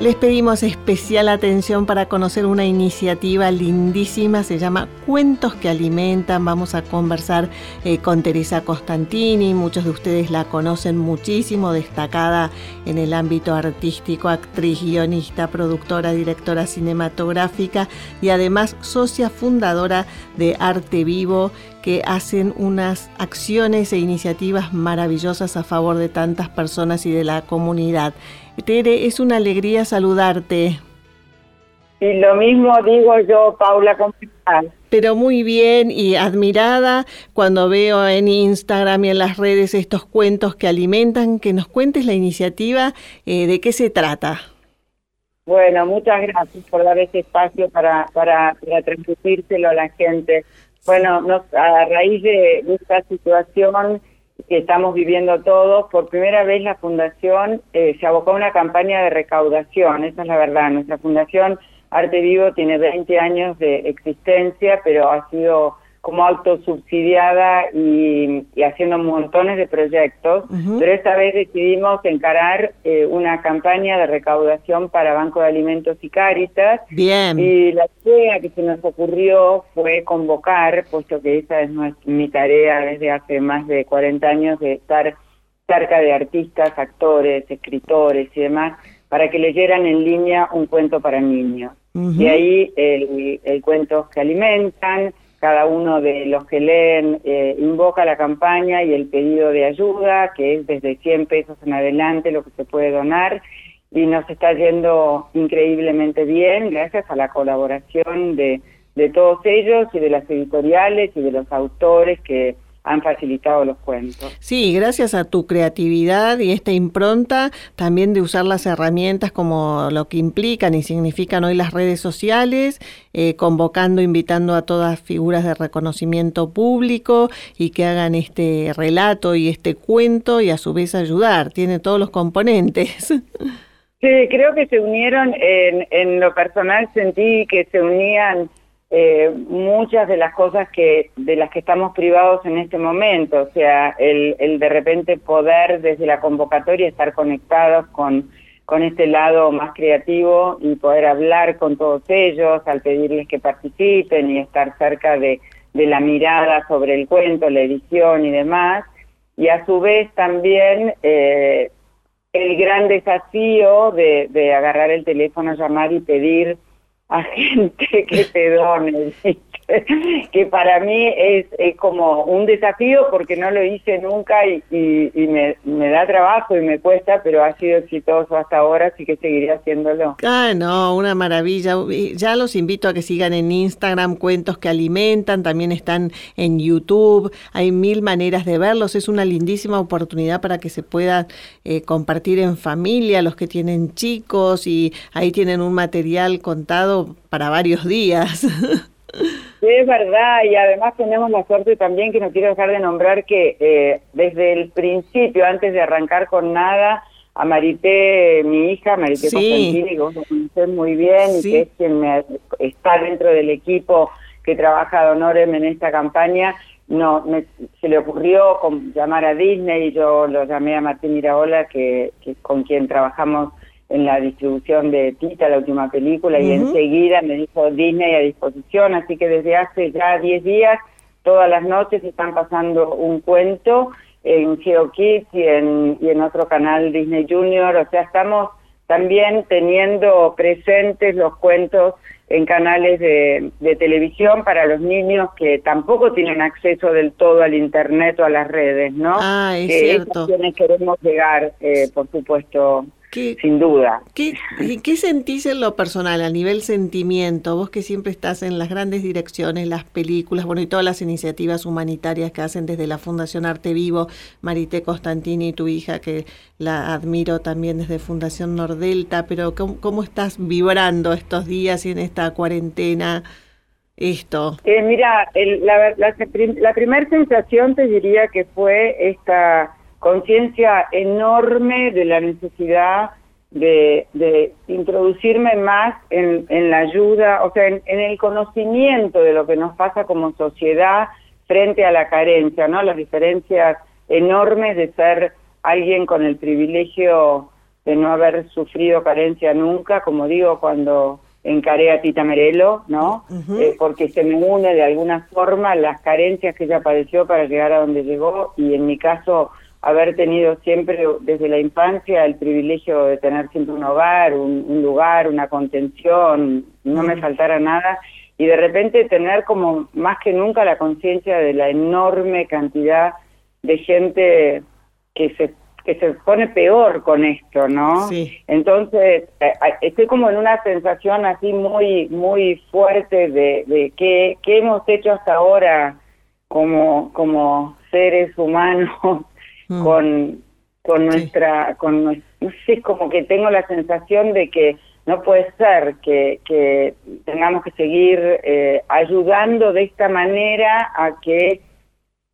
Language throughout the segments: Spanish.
Les pedimos especial atención para conocer una iniciativa lindísima, se llama Cuentos que Alimentan. Vamos a conversar eh, con Teresa Costantini, muchos de ustedes la conocen muchísimo, destacada en el ámbito artístico, actriz, guionista, productora, directora cinematográfica y además socia fundadora de Arte Vivo que hacen unas acciones e iniciativas maravillosas a favor de tantas personas y de la comunidad. Tere, es una alegría saludarte. Y lo mismo digo yo, Paula, ¿cómo Pero muy bien y admirada cuando veo en Instagram y en las redes estos cuentos que alimentan, que nos cuentes la iniciativa, eh, de qué se trata. Bueno, muchas gracias por dar este espacio para, para, para transmitírselo a la gente. Bueno, nos, a raíz de esta situación que estamos viviendo todos, por primera vez la Fundación eh, se abocó a una campaña de recaudación, esa es la verdad. Nuestra Fundación Arte Vivo tiene 20 años de existencia, pero ha sido como autosubsidiada y, y haciendo montones de proyectos, pero esta vez decidimos encarar eh, una campaña de recaudación para Banco de Alimentos y Cáritas. Bien. Y la idea que se nos ocurrió fue convocar, puesto que esa es mi tarea desde hace más de 40 años de estar cerca de artistas, actores, escritores y demás, para que leyeran en línea un cuento para niños. Y ahí el, el cuentos que alimentan, cada uno de los que leen eh, invoca la campaña y el pedido de ayuda, que es desde 100 pesos en adelante lo que se puede donar, y nos está yendo increíblemente bien gracias a la colaboración de, de todos ellos y de las editoriales y de los autores que han facilitado los cuentos. Sí, gracias a tu creatividad y esta impronta también de usar las herramientas como lo que implican y significan hoy las redes sociales, eh, convocando, invitando a todas figuras de reconocimiento público y que hagan este relato y este cuento y a su vez ayudar. Tiene todos los componentes. Sí, creo que se unieron, en, en lo personal sentí que se unían eh, muchas de las cosas que de las que estamos privados en este momento, o sea, el, de repente poder desde la convocatoria estar conectados con, con este lado más creativo y poder hablar con todos ellos al pedirles que participen y estar cerca de, de la mirada sobre el cuento, la edición y demás, y a su vez también eh, el gran desafío de, de agarrar el teléfono, llamar y pedir a gente que te done, que para mí es, es, como un desafío porque no lo hice nunca y, me, da trabajo y me cuesta, pero ha sido exitoso hasta ahora, así que seguiré haciéndolo. Ah, no, una maravilla. Ya los invito a que sigan en Instagram Cuentos que Alimentan, también están en YouTube, hay mil maneras de verlos, es una lindísima oportunidad para que se pueda eh, compartir en familia, los que tienen chicos y ahí tienen un material contado para varios días. Es verdad, y además tenemos la suerte también, que no quiero dejar de nombrar, que eh, desde el principio, antes de arrancar con nada, a Marité, mi hija, Marité Constantini, que vos lo conocés muy bien, y que es quien me, está dentro del equipo que trabaja de Honorem en esta campaña, no se le ocurrió llamar a Disney, y yo lo llamé a Martín Miraola, que, que con quien trabajamos en la distribución de Tita, la última película, y enseguida me dijo Disney a disposición, así que desde hace ya 10 días, todas las noches están pasando un cuento en GeoKids y en, y en otro canal Disney Junior, o sea, estamos también teniendo presentes los cuentos en canales de, de, televisión para los niños que tampoco tienen acceso del todo al internet o a las redes, ¿no? Ah, es que cierto. queremos llegar, eh, por supuesto, sin duda. ¿qué, ¿Qué sentís en lo personal, a nivel sentimiento? Vos que siempre estás en las grandes direcciones, las películas, bueno, y todas las iniciativas humanitarias que hacen desde la Fundación Arte Vivo, Marité Constantini y tu hija, que la admiro también desde Fundación Nordelta, pero ¿cómo, cómo estás vibrando estos días y en esta cuarentena? Esto. Eh, mira, el, la, la, la primera sensación te diría que fue esta conciencia enorme de la necesidad de, introducirme más en, la ayuda, o sea, en, el conocimiento de lo que nos pasa como sociedad frente a la carencia, ¿no? Las diferencias enormes de ser alguien con el privilegio de no haber sufrido carencia nunca, como digo, cuando encaré a Tita Merelo, ¿no? Eh, porque se me une de alguna forma las carencias que ella padeció para llegar a donde llegó y en mi caso haber tenido siempre desde la infancia el privilegio de tener siempre un hogar, un, lugar, una contención, no me faltara nada y de repente tener como más que nunca la conciencia de la enorme cantidad de gente que se que se pone peor con esto, ¿no? Sí. Entonces, estoy como en una sensación así muy muy fuerte de, de qué, qué hemos hecho hasta ahora como, como seres humanos Mm. con, con nuestra, con no sé, como que tengo la sensación de que no puede ser que, que tengamos que seguir eh, ayudando de esta manera a que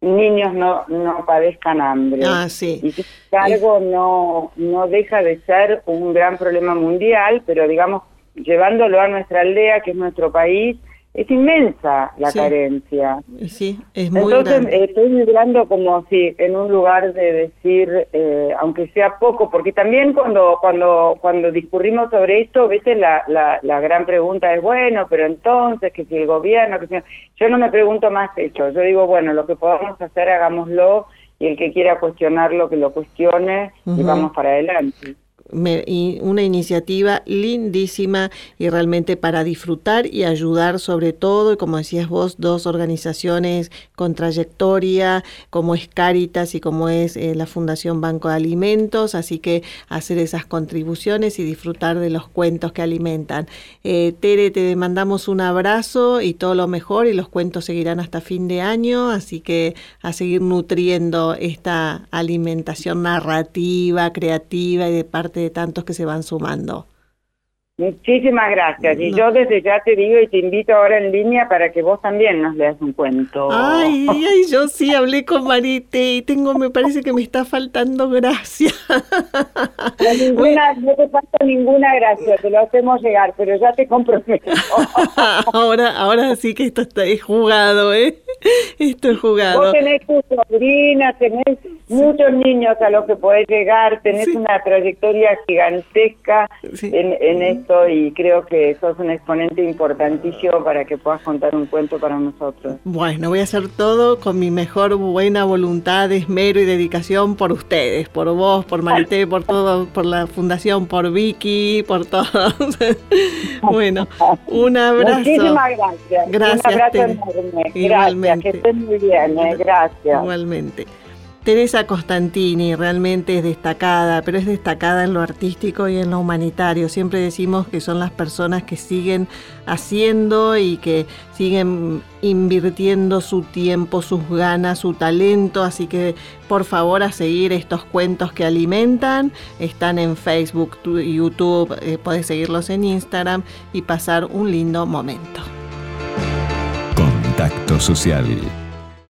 niños no, no padezcan hambre. Ah, sí. Y algo no, no deja de ser un gran problema mundial, pero digamos, llevándolo a nuestra aldea, que es nuestro país, es inmensa la carencia. Sí, es muy Entonces estoy vibrando como si en un lugar de decir, eh, aunque sea poco, porque también cuando cuando cuando discurrimos sobre esto, a veces la, la, la gran pregunta es, bueno, pero entonces, que si el gobierno, que si... Yo no me pregunto más eso, yo digo, bueno, lo que podamos hacer, hagámoslo, y el que quiera cuestionarlo, que lo cuestione, y vamos para adelante y una iniciativa lindísima y realmente para disfrutar y ayudar sobre todo, y como decías vos, dos organizaciones con trayectoria, como es Caritas y como es eh, la Fundación Banco de Alimentos, así que hacer esas contribuciones y disfrutar de los cuentos que alimentan. Eh, Tere, te mandamos un abrazo y todo lo mejor y los cuentos seguirán hasta fin de año, así que a seguir nutriendo esta alimentación narrativa, creativa y de parte de tantos que se van sumando. Muchísimas gracias. Y yo desde ya te digo y te invito ahora en línea para que vos también nos leas un cuento. Ay, ay, yo sí hablé con Marite y tengo, me parece que me está faltando gracia. No, te falta ninguna gracia, te lo hacemos llegar, pero ya te comprometo. ahora, ahora sí que esto está es jugado, ¿eh? Esto es jugado. Vos tenés tu sobrina, tenés muchos niños a los que podés llegar, tenés una trayectoria gigantesca en, en esto y creo que sos un exponente importantísimo para que puedas contar un cuento para nosotros. Bueno, voy a hacer todo con mi mejor buena voluntad, esmero y dedicación por ustedes, por vos, por Marité, por todo, por la fundación, por Vicky, por todos. bueno, un abrazo. Muchísimas gracias. Gracias. Un abrazo enorme. Gracias, que estés muy bien. Eh. Gracias. Igualmente. Teresa Costantini realmente es destacada, pero es destacada en lo artístico y en lo humanitario. Siempre decimos que son las personas que siguen haciendo y que siguen invirtiendo su tiempo, sus ganas, su talento. Así que por favor a seguir estos cuentos que alimentan. Están en Facebook, YouTube, eh, puedes seguirlos en Instagram y pasar un lindo momento. Social